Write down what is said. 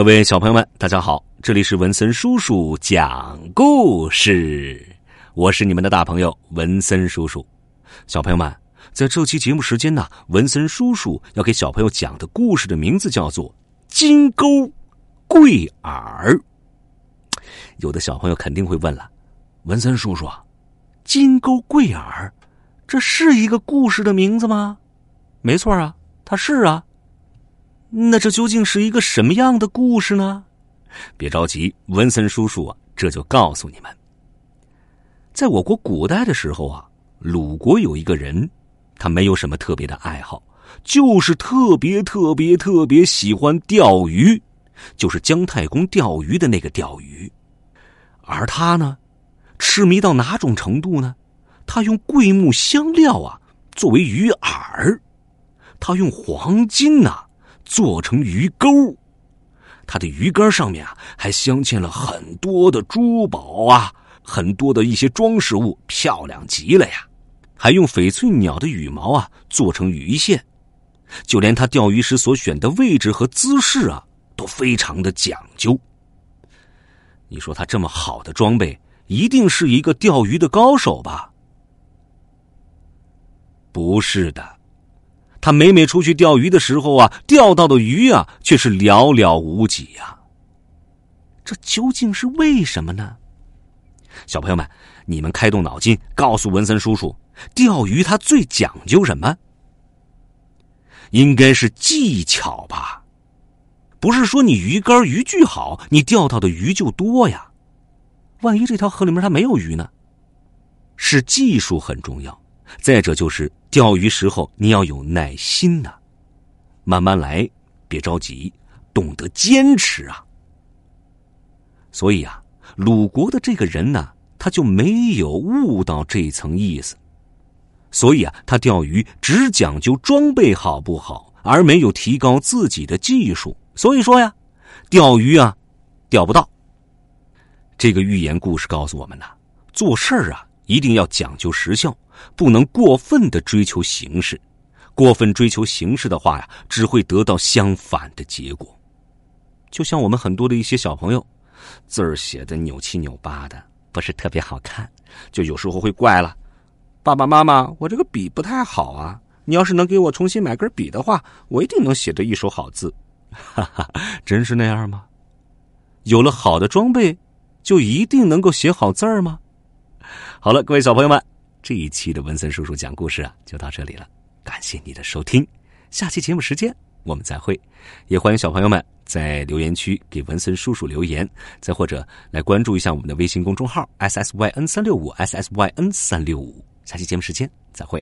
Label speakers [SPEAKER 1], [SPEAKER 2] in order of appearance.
[SPEAKER 1] 各位小朋友们，大家好！这里是文森叔叔讲故事，我是你们的大朋友文森叔叔。小朋友们，在这期节目时间呢，文森叔叔要给小朋友讲的故事的名字叫做《金钩贵耳》。有的小朋友肯定会问了，文森叔叔，金钩贵耳，这是一个故事的名字吗？没错啊，它是啊。那这究竟是一个什么样的故事呢？别着急，文森叔叔啊，这就告诉你们。在我国古代的时候啊，鲁国有一个人，他没有什么特别的爱好，就是特别特别特别喜欢钓鱼，就是姜太公钓鱼的那个钓鱼。而他呢，痴迷到哪种程度呢？他用桂木香料啊作为鱼饵，他用黄金呐。做成鱼钩，它的鱼竿上面啊还镶嵌了很多的珠宝啊，很多的一些装饰物，漂亮极了呀！还用翡翠鸟的羽毛啊做成鱼线，就连他钓鱼时所选的位置和姿势啊都非常的讲究。你说他这么好的装备，一定是一个钓鱼的高手吧？不是的。他每每出去钓鱼的时候啊，钓到的鱼啊却是寥寥无几呀。这究竟是为什么呢？小朋友们，你们开动脑筋，告诉文森叔叔，钓鱼它最讲究什么？应该是技巧吧？不是说你鱼竿鱼具好，你钓到的鱼就多呀？万一这条河里面它没有鱼呢？是技术很重要。再者就是钓鱼时候你要有耐心呐，慢慢来，别着急，懂得坚持啊。所以啊，鲁国的这个人呢，他就没有悟到这层意思，所以啊，他钓鱼只讲究装备好不好，而没有提高自己的技术。所以说呀，钓鱼啊，钓不到。这个寓言故事告诉我们呐，做事儿啊。一定要讲究时效，不能过分的追求形式。过分追求形式的话呀，只会得到相反的结果。就像我们很多的一些小朋友，字儿写的扭七扭八的，不是特别好看，就有时候会怪了：“爸爸妈妈，我这个笔不太好啊！你要是能给我重新买根笔的话，我一定能写得一手好字。”哈哈，真是那样吗？有了好的装备，就一定能够写好字儿吗？好了，各位小朋友们，这一期的文森叔叔讲故事啊，就到这里了。感谢你的收听，下期节目时间我们再会。也欢迎小朋友们在留言区给文森叔叔留言，再或者来关注一下我们的微信公众号 s s y n 三六五 s s y n 三六五。下期节目时间再会。